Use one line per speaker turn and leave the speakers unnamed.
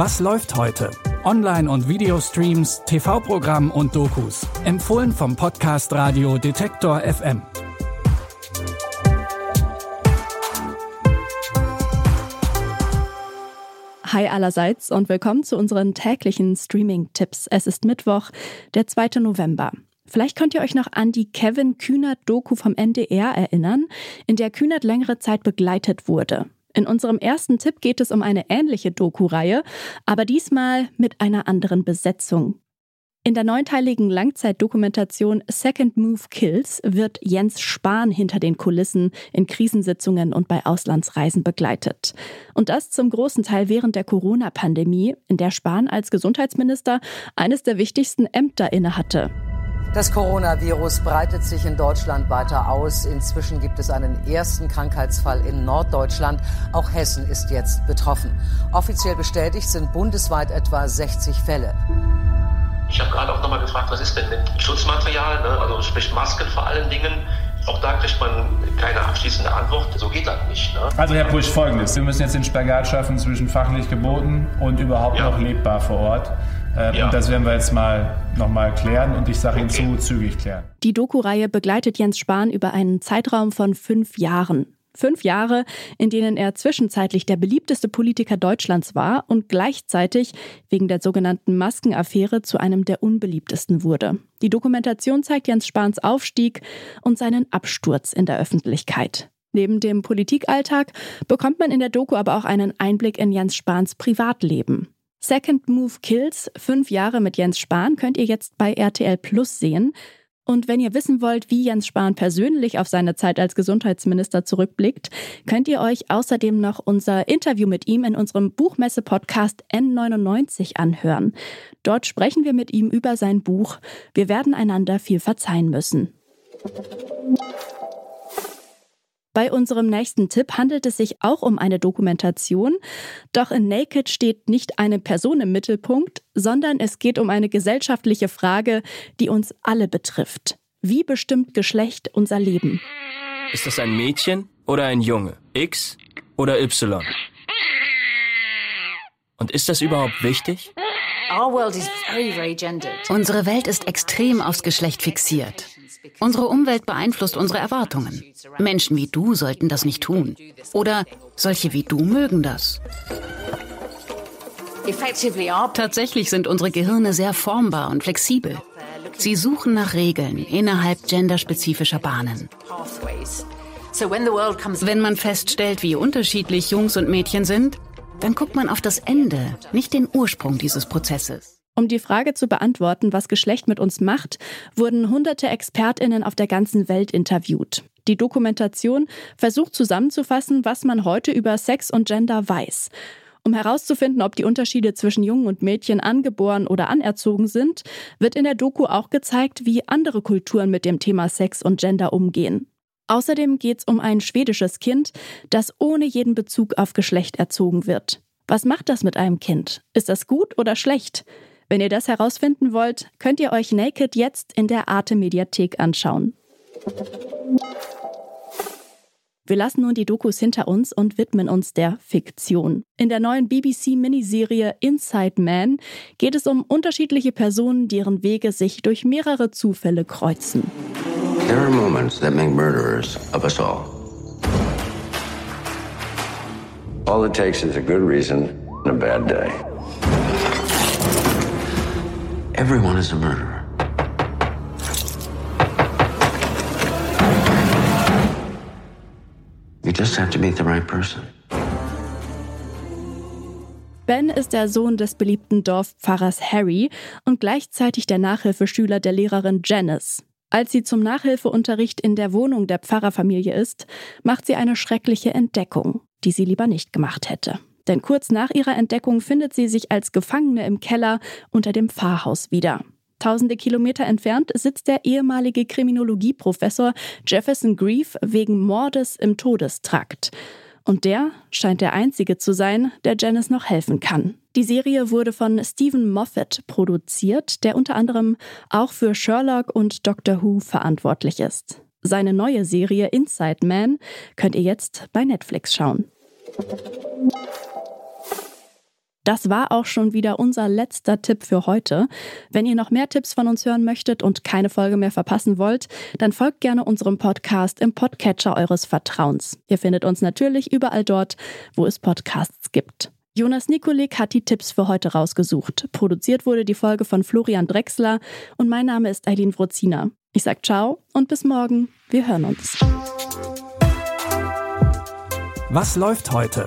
Was läuft heute? Online- und Videostreams, TV-Programm und Dokus. Empfohlen vom Podcast Radio Detektor FM.
Hi allerseits und willkommen zu unseren täglichen Streaming-Tipps. Es ist Mittwoch, der 2. November. Vielleicht könnt ihr euch noch an die Kevin Kühnert-Doku vom NDR erinnern, in der Kühnert längere Zeit begleitet wurde. In unserem ersten Tipp geht es um eine ähnliche Doku-Reihe, aber diesmal mit einer anderen Besetzung. In der neunteiligen Langzeitdokumentation Second Move Kills wird Jens Spahn hinter den Kulissen in Krisensitzungen und bei Auslandsreisen begleitet. Und das zum großen Teil während der Corona-Pandemie, in der Spahn als Gesundheitsminister eines der wichtigsten Ämter innehatte.
Das Coronavirus breitet sich in Deutschland weiter aus. Inzwischen gibt es einen ersten Krankheitsfall in Norddeutschland. Auch Hessen ist jetzt betroffen. Offiziell bestätigt sind bundesweit etwa 60 Fälle.
Ich habe gerade auch nochmal gefragt, was ist denn mit Schutzmaterial, ne? also sprich Masken vor allen Dingen. Auch da kriegt man keine abschließende Antwort. So geht das nicht. Ne?
Also Herr Pusch, folgendes. Wir müssen jetzt den Spagat schaffen zwischen fachlich geboten und überhaupt ja. noch lebbar vor Ort. Ähm, ja. Und das werden wir jetzt mal nochmal klären und ich sage okay. Ihnen zu, zügig klären.
Die Doku-Reihe begleitet Jens Spahn über einen Zeitraum von fünf Jahren. Fünf Jahre, in denen er zwischenzeitlich der beliebteste Politiker Deutschlands war und gleichzeitig wegen der sogenannten Maskenaffäre zu einem der unbeliebtesten wurde. Die Dokumentation zeigt Jens Spahns Aufstieg und seinen Absturz in der Öffentlichkeit. Neben dem Politikalltag bekommt man in der Doku aber auch einen Einblick in Jens Spahns Privatleben. Second Move Kills, fünf Jahre mit Jens Spahn, könnt ihr jetzt bei RTL Plus sehen. Und wenn ihr wissen wollt, wie Jens Spahn persönlich auf seine Zeit als Gesundheitsminister zurückblickt, könnt ihr euch außerdem noch unser Interview mit ihm in unserem Buchmesse-Podcast N99 anhören. Dort sprechen wir mit ihm über sein Buch Wir werden einander viel verzeihen müssen. Bei unserem nächsten Tipp handelt es sich auch um eine Dokumentation, doch in Naked steht nicht eine Person im Mittelpunkt, sondern es geht um eine gesellschaftliche Frage, die uns alle betrifft. Wie bestimmt Geschlecht unser Leben?
Ist das ein Mädchen oder ein Junge? X oder Y? Und ist das überhaupt wichtig?
Unsere Welt ist extrem aufs Geschlecht fixiert. Unsere Umwelt beeinflusst unsere Erwartungen. Menschen wie du sollten das nicht tun. Oder solche wie du mögen das. Tatsächlich sind unsere Gehirne sehr formbar und flexibel. Sie suchen nach Regeln innerhalb genderspezifischer Bahnen. Wenn man feststellt, wie unterschiedlich Jungs und Mädchen sind, dann guckt man auf das Ende, nicht den Ursprung dieses Prozesses.
Um die Frage zu beantworten, was Geschlecht mit uns macht, wurden hunderte Expertinnen auf der ganzen Welt interviewt. Die Dokumentation versucht zusammenzufassen, was man heute über Sex und Gender weiß. Um herauszufinden, ob die Unterschiede zwischen Jungen und Mädchen angeboren oder anerzogen sind, wird in der Doku auch gezeigt, wie andere Kulturen mit dem Thema Sex und Gender umgehen. Außerdem geht es um ein schwedisches Kind, das ohne jeden Bezug auf Geschlecht erzogen wird. Was macht das mit einem Kind? Ist das gut oder schlecht? Wenn ihr das herausfinden wollt, könnt ihr euch Naked jetzt in der Arte Mediathek anschauen. Wir lassen nun die Dokus hinter uns und widmen uns der Fiktion. In der neuen BBC-Miniserie Inside Man geht es um unterschiedliche Personen, deren Wege sich durch mehrere Zufälle kreuzen. There are moments that make murderers of us all. All it takes is a good reason and a bad day. Everyone is a murderer. You just have to meet the right person. Ben ist der Sohn des beliebten Dorfpfarrers Harry und gleichzeitig der Nachhilfeschüler der Lehrerin Janice. Als sie zum Nachhilfeunterricht in der Wohnung der Pfarrerfamilie ist, macht sie eine schreckliche Entdeckung, die sie lieber nicht gemacht hätte. Denn kurz nach ihrer Entdeckung findet sie sich als Gefangene im Keller unter dem Pfarrhaus wieder. Tausende Kilometer entfernt sitzt der ehemalige Kriminologieprofessor Jefferson Grief wegen Mordes im Todestrakt. Und der scheint der Einzige zu sein, der Janice noch helfen kann. Die Serie wurde von Stephen Moffat produziert, der unter anderem auch für Sherlock und Doctor Who verantwortlich ist. Seine neue Serie Inside Man könnt ihr jetzt bei Netflix schauen. Das war auch schon wieder unser letzter Tipp für heute. Wenn ihr noch mehr Tipps von uns hören möchtet und keine Folge mehr verpassen wollt, dann folgt gerne unserem Podcast im Podcatcher eures Vertrauens. Ihr findet uns natürlich überall dort, wo es Podcasts gibt. Jonas Nikolik hat die Tipps für heute rausgesucht. Produziert wurde die Folge von Florian Drexler und mein Name ist Eileen Wrozina. Ich sag ciao und bis morgen. Wir hören uns.
Was läuft heute?